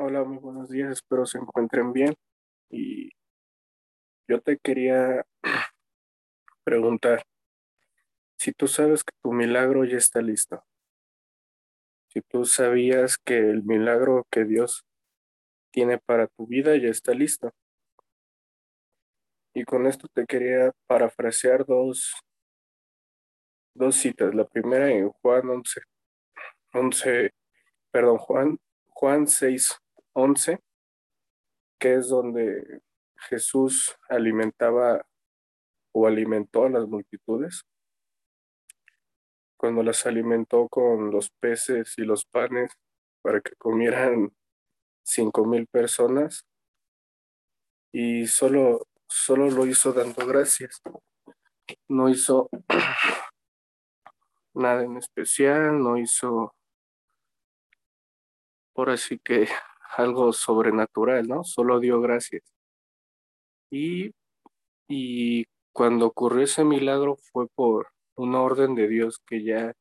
Hola, muy buenos días, espero se encuentren bien. Y yo te quería preguntar si tú sabes que tu milagro ya está listo. Si tú sabías que el milagro que Dios tiene para tu vida ya está listo. Y con esto te quería parafrasear dos, dos citas. La primera en Juan 11, 11 perdón, Juan, Juan 6, 11, que es donde Jesús alimentaba o alimentó a las multitudes. Cuando las alimentó con los peces y los panes para que comieran cinco mil personas y solo, solo lo hizo dando gracias. No hizo nada en especial, no hizo por así que algo sobrenatural, ¿no? Solo dio gracias. Y, y cuando ocurrió ese milagro fue por una orden de Dios que ya,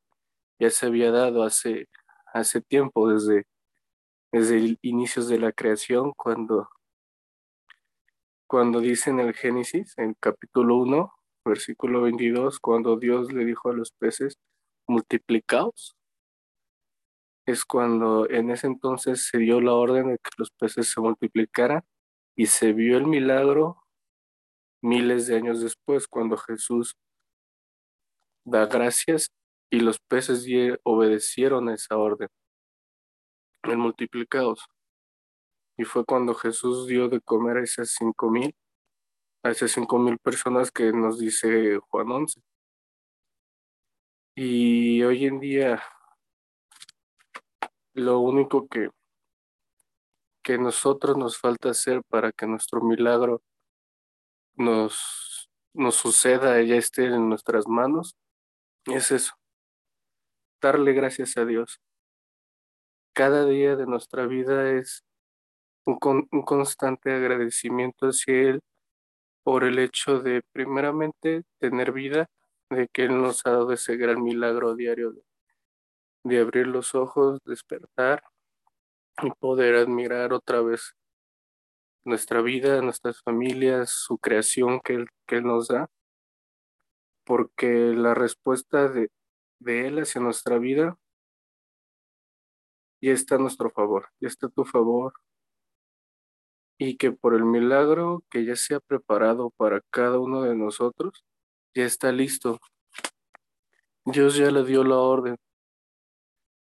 ya se había dado hace, hace tiempo, desde, desde inicios de la creación, cuando, cuando dice en el Génesis, en capítulo 1, versículo 22, cuando Dios le dijo a los peces, multiplicaos, es cuando en ese entonces se dio la orden de que los peces se multiplicaran y se vio el milagro miles de años después, cuando Jesús da gracias y los peces obedecieron esa orden, el multiplicados. Y fue cuando Jesús dio de comer a esas cinco mil, a esas cinco mil personas que nos dice Juan 11. Y hoy en día lo único que, que nosotros nos falta hacer para que nuestro milagro nos, nos suceda, ya esté en nuestras manos, es eso, darle gracias a Dios. Cada día de nuestra vida es un, un constante agradecimiento hacia Él por el hecho de, primeramente, tener vida, de que Él nos ha dado ese gran milagro diario de de abrir los ojos, despertar y poder admirar otra vez nuestra vida, nuestras familias, su creación que Él, que nos da, porque la respuesta de, de Él hacia nuestra vida ya está a nuestro favor, ya está a tu favor, y que por el milagro que ya se ha preparado para cada uno de nosotros, ya está listo. Dios ya le dio la orden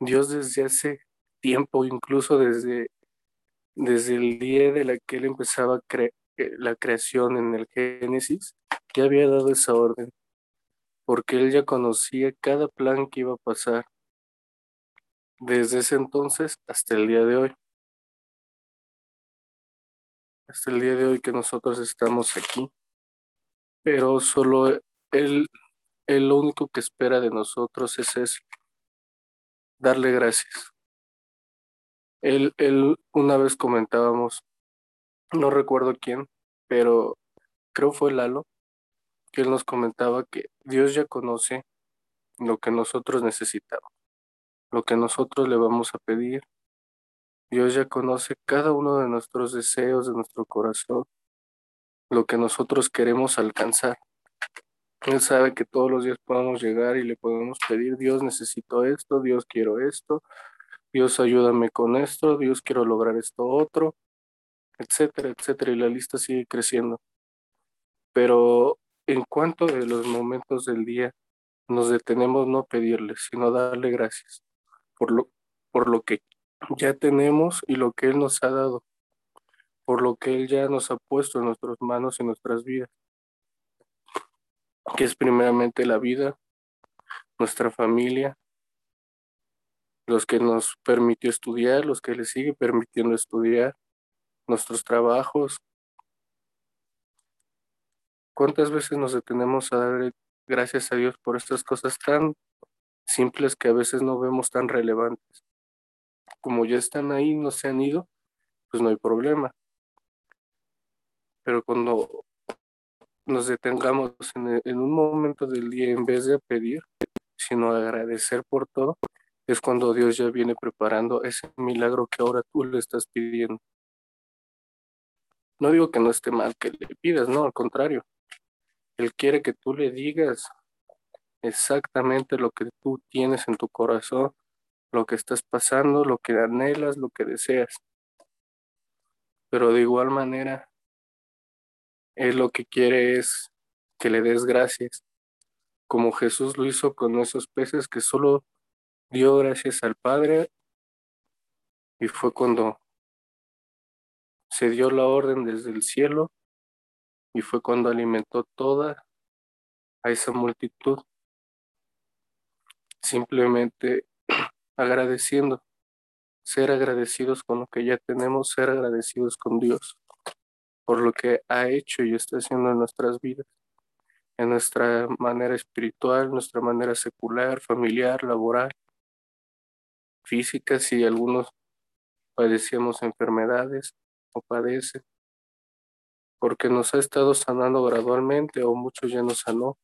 Dios desde hace tiempo, incluso desde, desde el día de la que él empezaba eh, la creación en el Génesis, ya había dado esa orden, porque él ya conocía cada plan que iba a pasar desde ese entonces hasta el día de hoy. Hasta el día de hoy que nosotros estamos aquí. Pero solo él, él lo único que espera de nosotros es eso, darle gracias. Él, él, una vez comentábamos, no recuerdo quién, pero creo fue Lalo, que él nos comentaba que Dios ya conoce lo que nosotros necesitamos, lo que nosotros le vamos a pedir. Dios ya conoce cada uno de nuestros deseos, de nuestro corazón, lo que nosotros queremos alcanzar. Él sabe que todos los días podemos llegar y le podemos pedir, Dios necesito esto, Dios quiero esto, Dios ayúdame con esto, Dios quiero lograr esto otro, etcétera, etcétera, y la lista sigue creciendo. Pero en cuanto de los momentos del día nos detenemos no pedirle, sino darle gracias por lo, por lo que ya tenemos y lo que Él nos ha dado, por lo que Él ya nos ha puesto en nuestras manos y nuestras vidas que es primeramente la vida, nuestra familia, los que nos permitió estudiar, los que les sigue permitiendo estudiar, nuestros trabajos. ¿Cuántas veces nos detenemos a dar gracias a Dios por estas cosas tan simples que a veces no vemos tan relevantes? Como ya están ahí, no se han ido, pues no hay problema. Pero cuando nos detengamos en, un momento del día en vez de pedir, sino agradecer por todo, es cuando Dios ya viene preparando ese milagro que ahora tú le estás pidiendo. No digo que no esté mal que le pidas, no, al contrario. Él quiere que tú le digas exactamente lo que tú tienes en tu corazón, lo que estás pasando, lo que anhelas, lo que deseas. Pero de igual manera, Él lo que quiere es que le des gracias, como Jesús lo hizo con esos peces que solo dio gracias al Padre y fue cuando se dio la orden desde el cielo y fue cuando alimentó toda a esa multitud, simplemente agradeciendo, ser agradecidos con lo que ya tenemos, ser agradecidos con Dios por lo que ha hecho y está haciendo en nuestras vidas, en nuestra manera espiritual, nuestra manera secular, familiar, laboral, física, si algunos padecíamos enfermedades o padecen, porque nos ha estado sanando gradualmente o muchos ya nos sanó.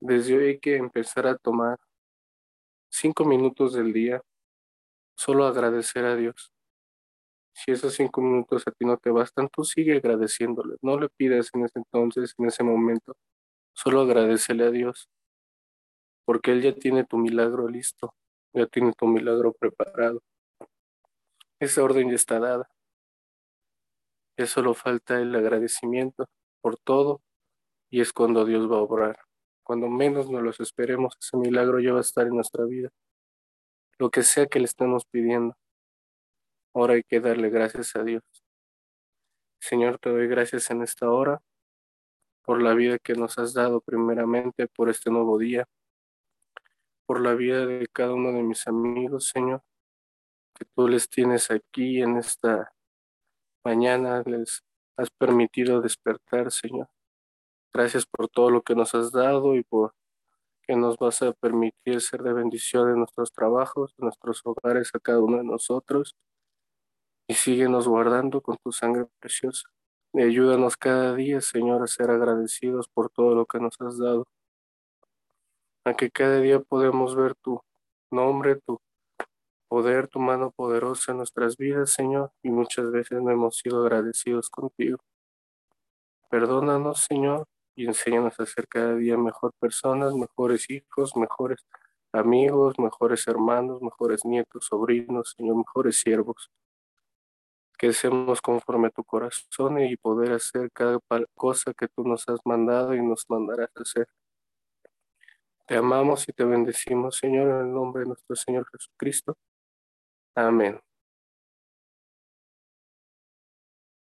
Desde hoy hay que empezar a tomar cinco minutos del día, solo agradecer a Dios. Si esos cinco minutos a ti no te bastan, tú sigue agradeciéndole. No le pidas en ese entonces, en ese momento. Solo agradecele a Dios porque Él ya tiene tu milagro listo, ya tiene tu milagro preparado. Esa orden ya está dada. Ya solo falta el agradecimiento por todo y es cuando Dios va a obrar. Cuando menos nos los esperemos, ese milagro ya va a estar en nuestra vida. Lo que sea que le estemos pidiendo. Ahora hay que darle gracias a Dios. Señor, te doy gracias en esta hora por la vida que nos has dado primeramente, por este nuevo día, por la vida de cada uno de mis amigos, Señor, que tú les tienes aquí en esta mañana, les has permitido despertar, Señor. Gracias por todo lo que nos has dado y por que nos vas a permitir ser de bendición en nuestros trabajos, en nuestros hogares, a cada uno de nosotros. Y síguenos guardando con tu sangre preciosa. Y ayúdanos cada día, Señor, a ser agradecidos por todo lo que nos has dado a que cada día podemos ver tu nombre, tu poder, tu mano poderosa en nuestras vidas, Señor, y muchas veces no hemos sido agradecidos contigo. Perdónanos, Señor, y enséñanos a ser cada día mejor personas, mejores hijos, mejores amigos, mejores hermanos, mejores nietos, sobrinos, Señor, mejores siervos. Que seamos conforme a tu corazón y poder hacer cada cosa que tú nos has mandado y nos mandarás hacer. Te amamos y te bendecimos, Señor, en el nombre de nuestro Señor Jesucristo. Amén.